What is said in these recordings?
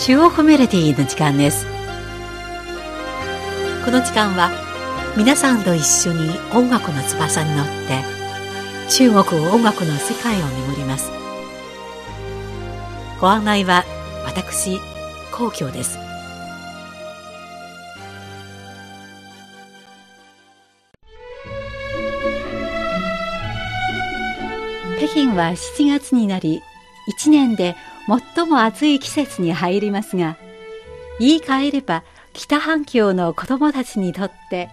中国メロディの時間です。この時間は皆さんと一緒に音楽の翼に乗って中国音楽の世界を巡ります。ご案内は私皇居です。北京は7月になり1年で最も暑い季節に入りますが言い換えれば北半球の子供たちにとって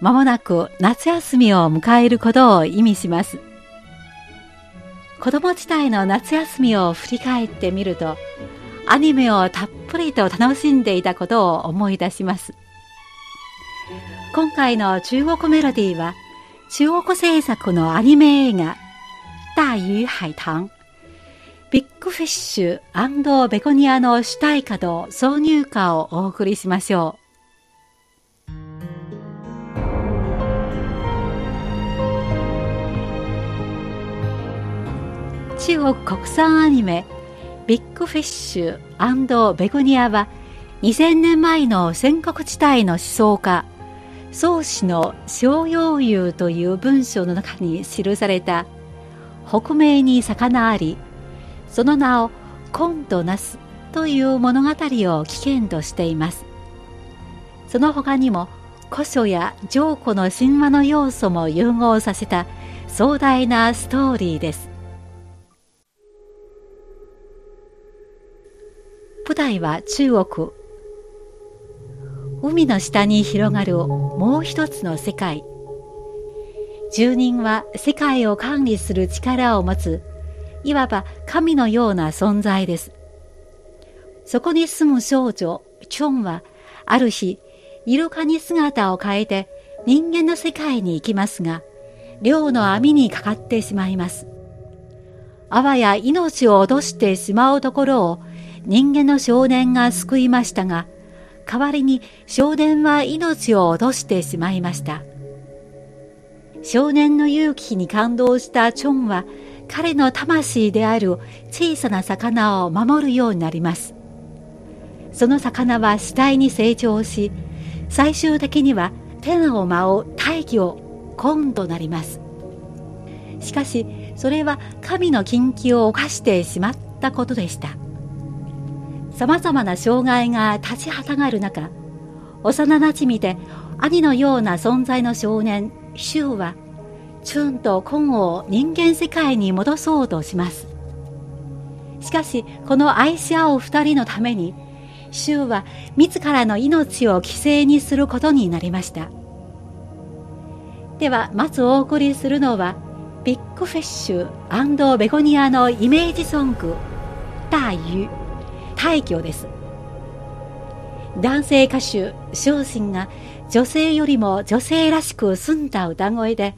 まもなく夏休みを迎えることを意味します。子供時代の夏休みを振り返ってみるとアニメをたっぷりと楽しんでいたことを思い出します。今回の中国メロディーは中国制作のアニメ映画大魚海棠。ビッグフィッシュベゴニアの主題歌と挿入歌をお送りしましょう。中国国産アニメビッグフィッシュベゴニアは2000年前の戦国地帯の思想家宗氏の小葉遊という文章の中に記された北米に魚ありその名を今度なすという物語を起源としています。その他にも古書や上古の神話の要素も融合させた壮大なストーリーです。舞台は中国。海の下に広がるもう一つの世界。住人は世界を管理する力を持ついわば神のような存在です。そこに住む少女、チョンは、ある日、イルカに姿を変えて人間の世界に行きますが、漁の網にかかってしまいます。あわや命を落としてしまうところを人間の少年が救いましたが、代わりに少年は命を落としてしまいました。少年の勇気に感動したチョンは彼の魂である小さな魚を守るようになります。その魚は次第に成長し、最終的には天を舞う大気を今度なります。しかし、それは神の禁忌を犯してしまったことでした。様々な障害が立ちはだがる中、幼馴染で兄のような存在の少年、シュウはチュンとコンを人間世界に戻そうとします。しかし、この愛し合う二人のために、シュウは自らの命を犠牲にすることになりました。では、まずお送りするのは、ビッグフィッシュベゴニアのイメージソング、大魚、大魚です。男性歌手、昇進が女性よりも女性らしく澄んだ歌声で、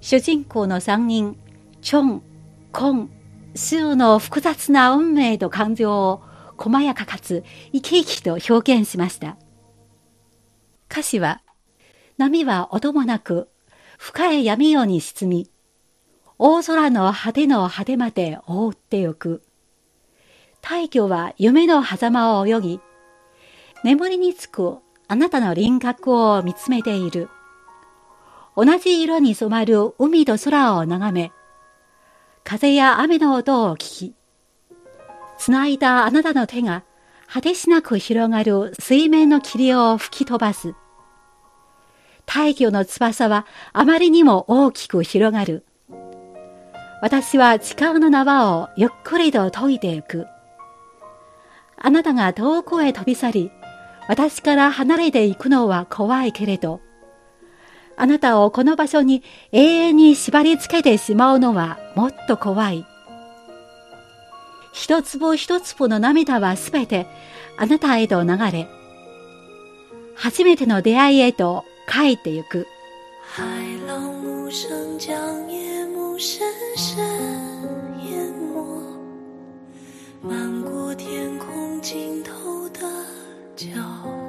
主人公の3人、チョン、コン、スーの複雑な運命と感情を細やかかつ生き生きと表現しました。歌詞は、波は音もなく深い闇夜に沈み、大空の果ての果てまで覆ってゆく。大魚は夢の狭間を泳ぎ、眠りにつくあなたの輪郭を見つめている。同じ色に染まる海と空を眺め、風や雨の音を聞き、繋いだあなたの手が果てしなく広がる水面の霧を吹き飛ばす。大魚の翼はあまりにも大きく広がる。私は時間の縄をゆっくりと解いていく。あなたが遠くへ飛び去り、私から離れていくのは怖いけれど、あなたをこの場所に永遠に縛り付けてしまうのはもっと怖い。一粒一粒の涙はすべてあなたへと流れ、初めての出会いへと帰ってゆく。海浪无声将夜幕深深淹没，漫过天空尽头的角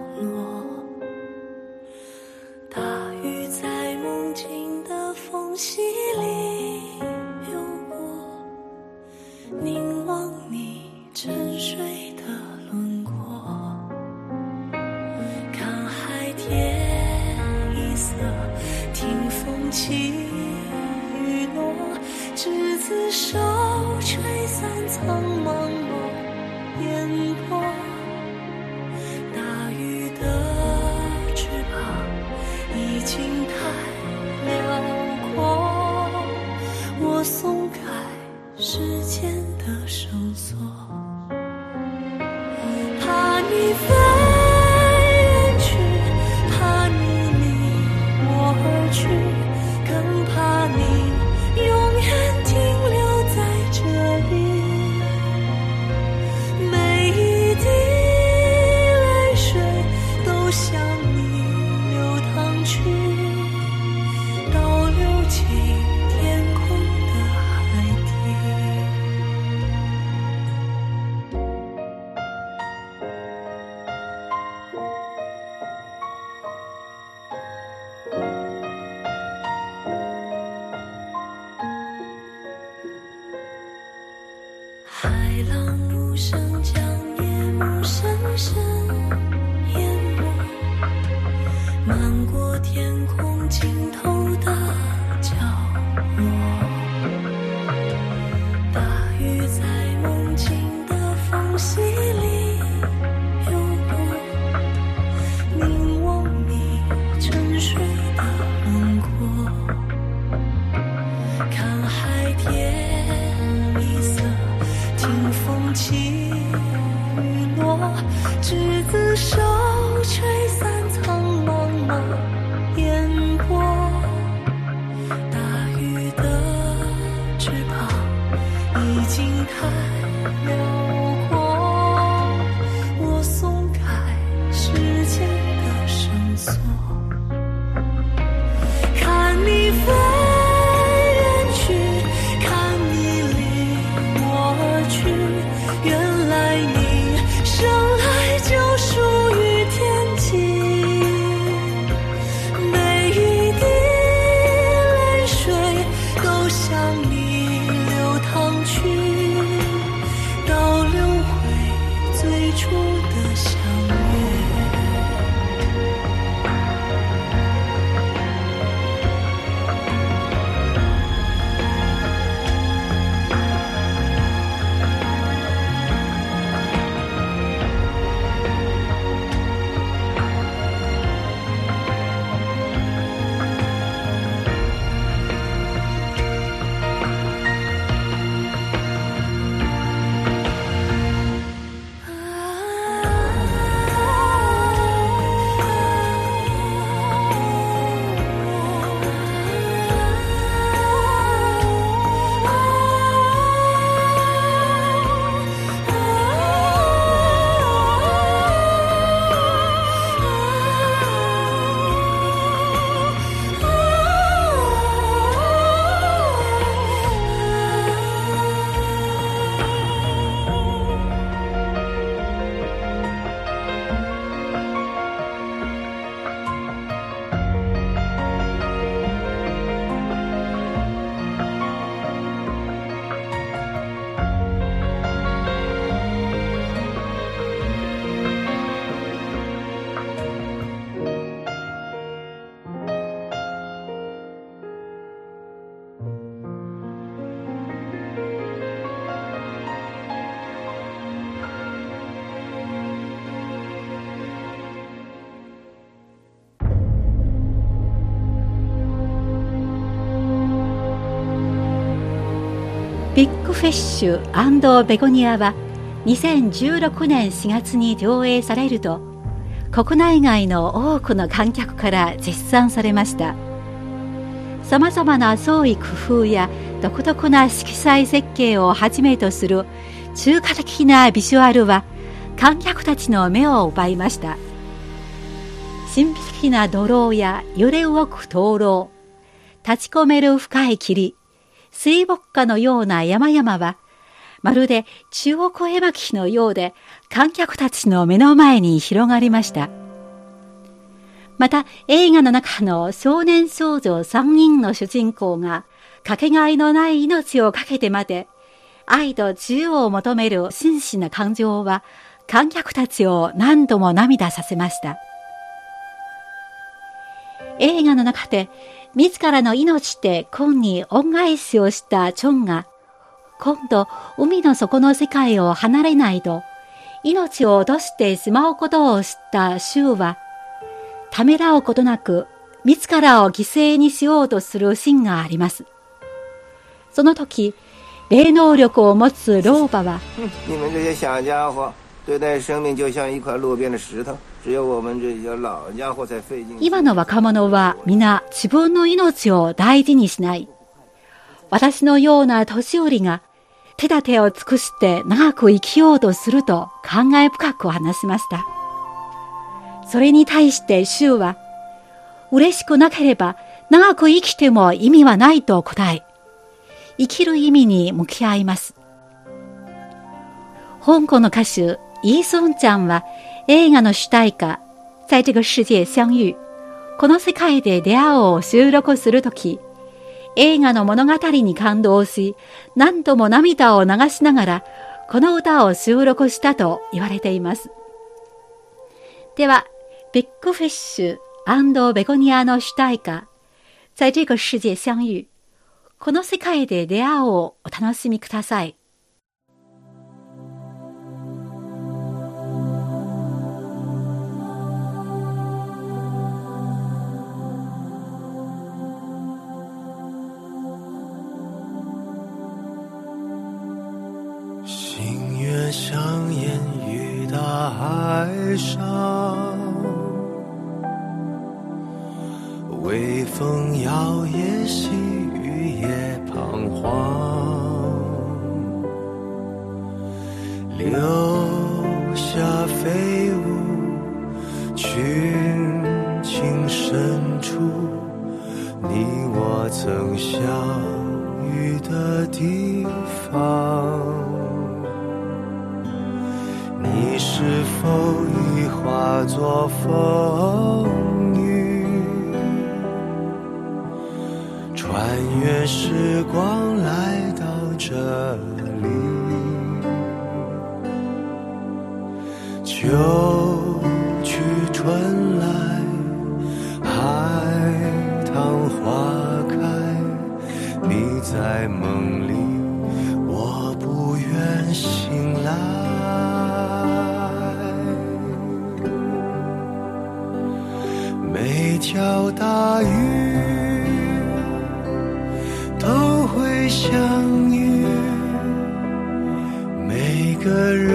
手フィッシュベゴニアは2016年4月に上映されると国内外の多くの観客から絶賛されました。さまざまな創意工夫や独特な色彩設計をはじめとする中華的なビジュアルは観客たちの目を奪いました。神秘的な土楼や揺れ動く灯籠立ち込める深い霧水墨画のような山々は、まるで中国絵巻のようで観客たちの目の前に広がりました。また映画の中の少年少女3人の主人公がかけがえのない命を懸けてまで愛と自由を求める真摯な感情は観客たちを何度も涙させました。映画の中で自らの命で今に恩返しをしたチョンが、今度海の底の世界を離れないと、命を落としてしまうことを知ったシュウは、ためらうことなく、自らを犠牲にしようとするシンがあります。その時、霊能力を持つ老婆は、今の若者は皆自分の命を大事にしない。私のような年寄りが手立てを尽くして長く生きようとすると考え深く話しました。それに対して衆は、嬉しくなければ長く生きても意味はないと答え、生きる意味に向き合います。香港の歌手、イーソンちゃんは映画の主題歌、在这个世界相遇、この世界で出会おうを収録するとき、映画の物語に感動し、何度も涙を流しながら、この歌を収録したと言われています。では、ビッグフィッシュベゴニアの主題歌、在这个世界相遇、この世界で出会おうをお楽しみください。化作风雨？穿越时光来到这里，秋去春来，海棠花开。你在梦里，每条大鱼。相遇，每个人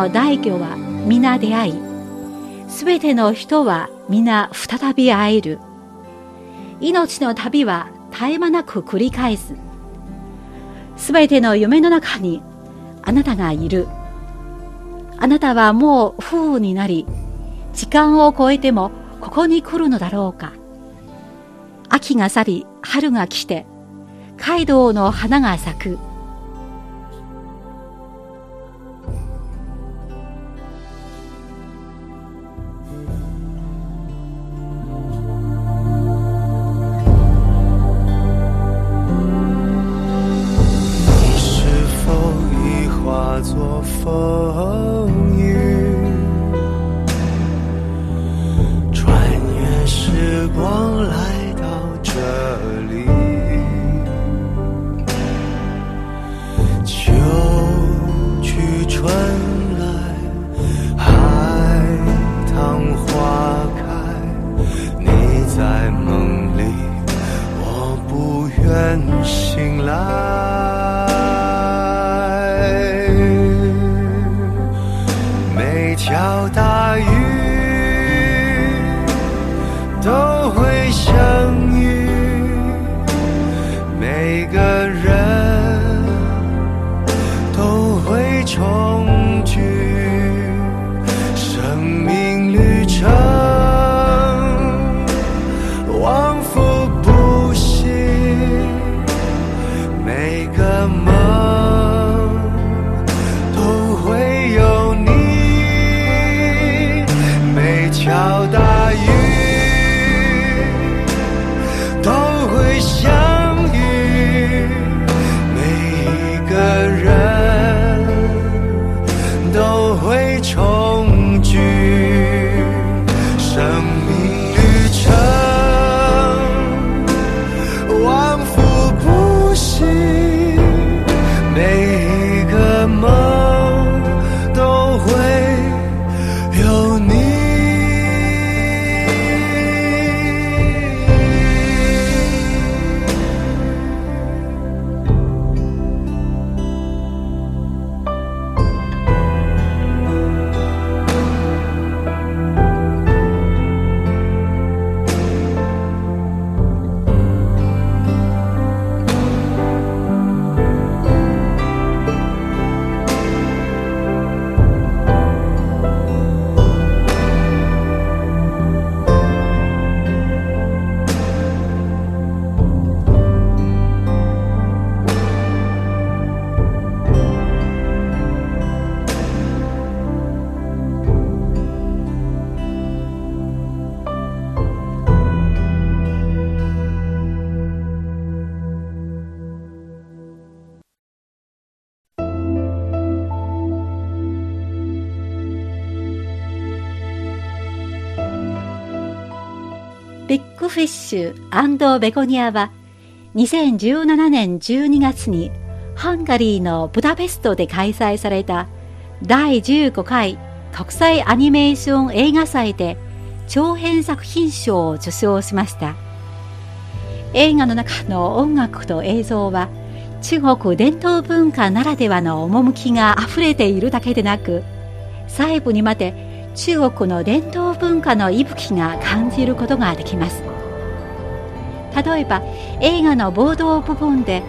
の大魚は皆出会いすべての人は皆再び会える。命の旅は絶え間なく繰り返す。すべての夢の中にあなたがいる。あなたはもう風雨になり、時間を超えてもここに来るのだろうか。秋が去り、春が来て、街道の花が咲く。每条大鱼都会相遇，每个。フィッシュベゴニアは2017年12月にハンガリーのブダペストで開催された第15回国際アニメーション映画祭で長編作品賞を受賞しました。映画の中の音楽と映像は中国伝統文化ならではの趣が溢れているだけでなく細部にまで中国の伝統文化の息吹が感じることができます例えば映画の冒頭部分で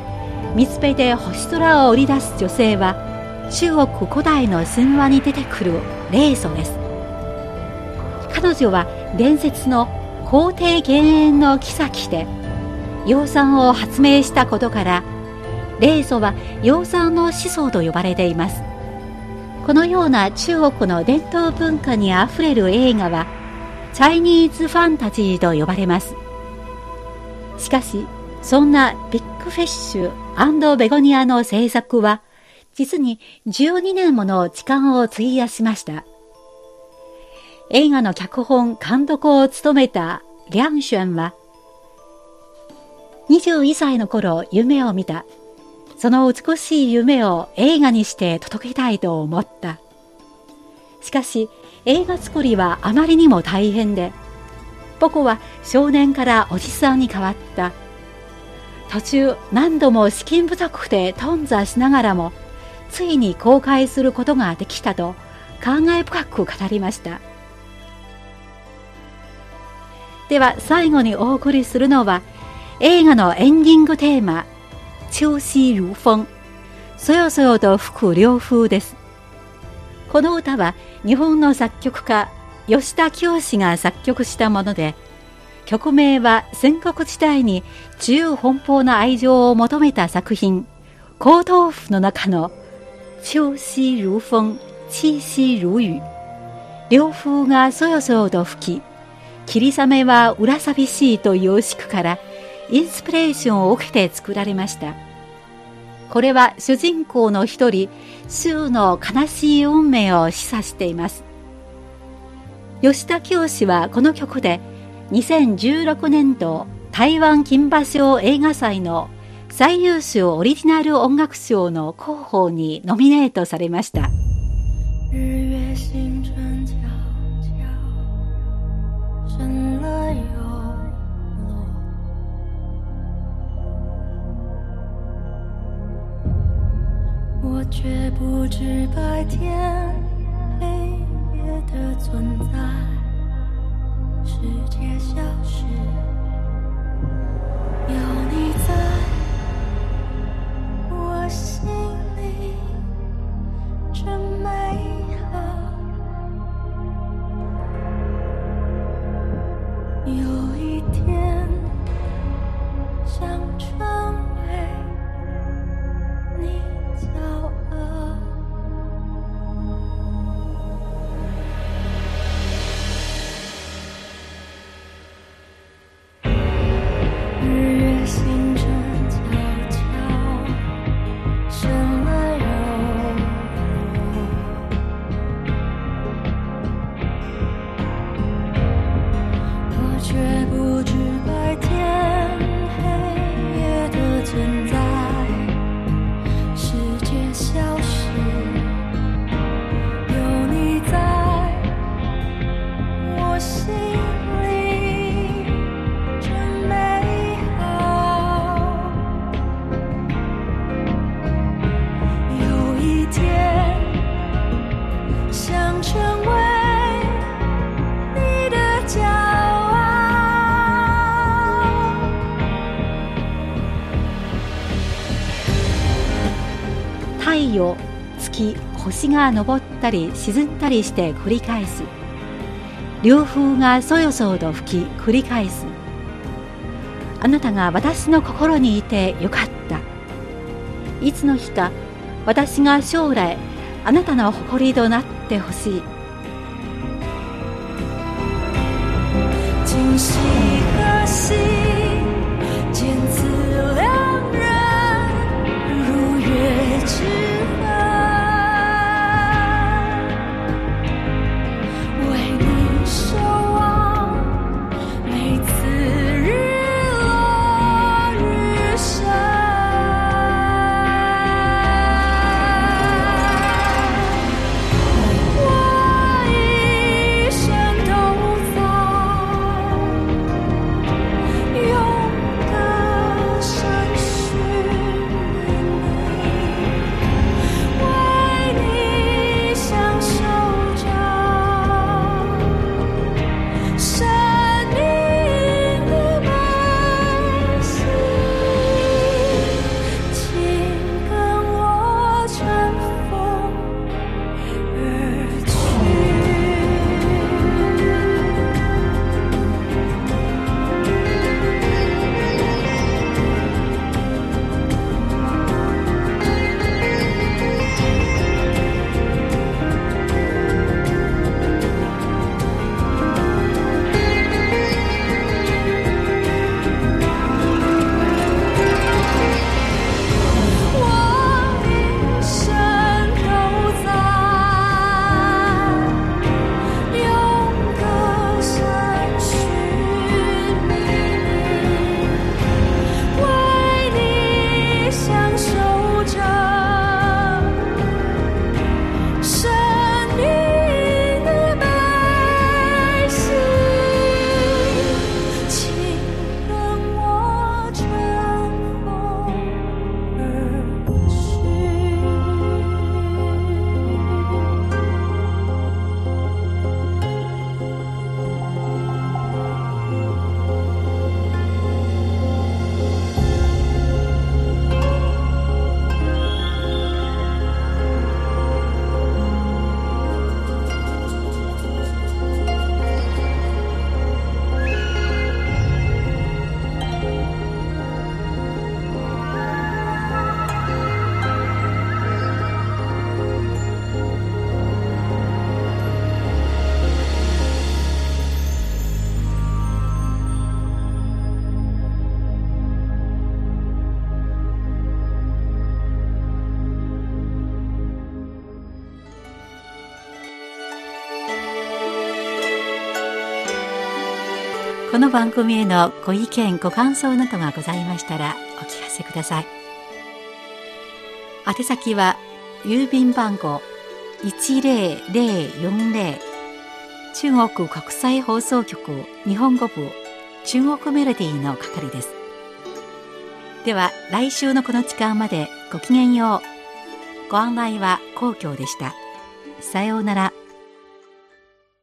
水辺で星空を織り出す女性は中国古代の神話に出てくる霊祖です。彼女は伝説の皇帝幻影の妃で養蚕を発明したことから霊祖は養蚕の始祖と呼ばれています。このような中国の伝統文化にあふれる映画はチャイニーズファンタジーと呼ばれます。しかしそんなビッグフィッシュベゴニアの制作は実に12年もの時間を費やしました映画の脚本監督を務めたリャンシュンは21歳の頃夢を見た。その美しい夢を映画にして届けたいと思った。しかし映画作りはあまりにも大変で、僕は少年からおじさんに変わった。途中何度も資金不足で頓挫しながらも、ついに公開することができたと感慨深く語りました。では最後にお送りするのは映画のエンディングテーマ「秋夕如風」そよそよと吹く涼風ですこの歌は日本の作曲家吉田清が作曲したもので曲名は戦国時代に自由奔放な愛情を求めた作品「皇豆腐」の中の「秋夕如風气息如雨」涼風がそよそよと吹き霧雨は裏寂しいというしくからインスピレーションを受けて作られました。これは主人公の一人周の悲しい運命を示唆しています。吉田清はこの曲で2016年度台湾金馬賞映画祭の最優秀オリジナル音楽賞の候補にノミネートされました。日月星辰悄悄升了又落，我却不知白天的存在，世界消失，有你在我心里，真美好。有一天，想成を月星が昇ったり沈んだりして繰り返す。涼風がそよそよと吹き繰り返す。あなたが私の心にいてよかった。いつの日か私が将来あなたの誇りとなってほしい。今夕何夕，见此两人如约之の番組へのご意見ご感想などがございましたらお聞かせください。宛先は郵便番号10040中国国際放送局日本語部中国メロディーの係です。では来週のこの時間までごきげんよう。ご案内は皇居でした。さようなら。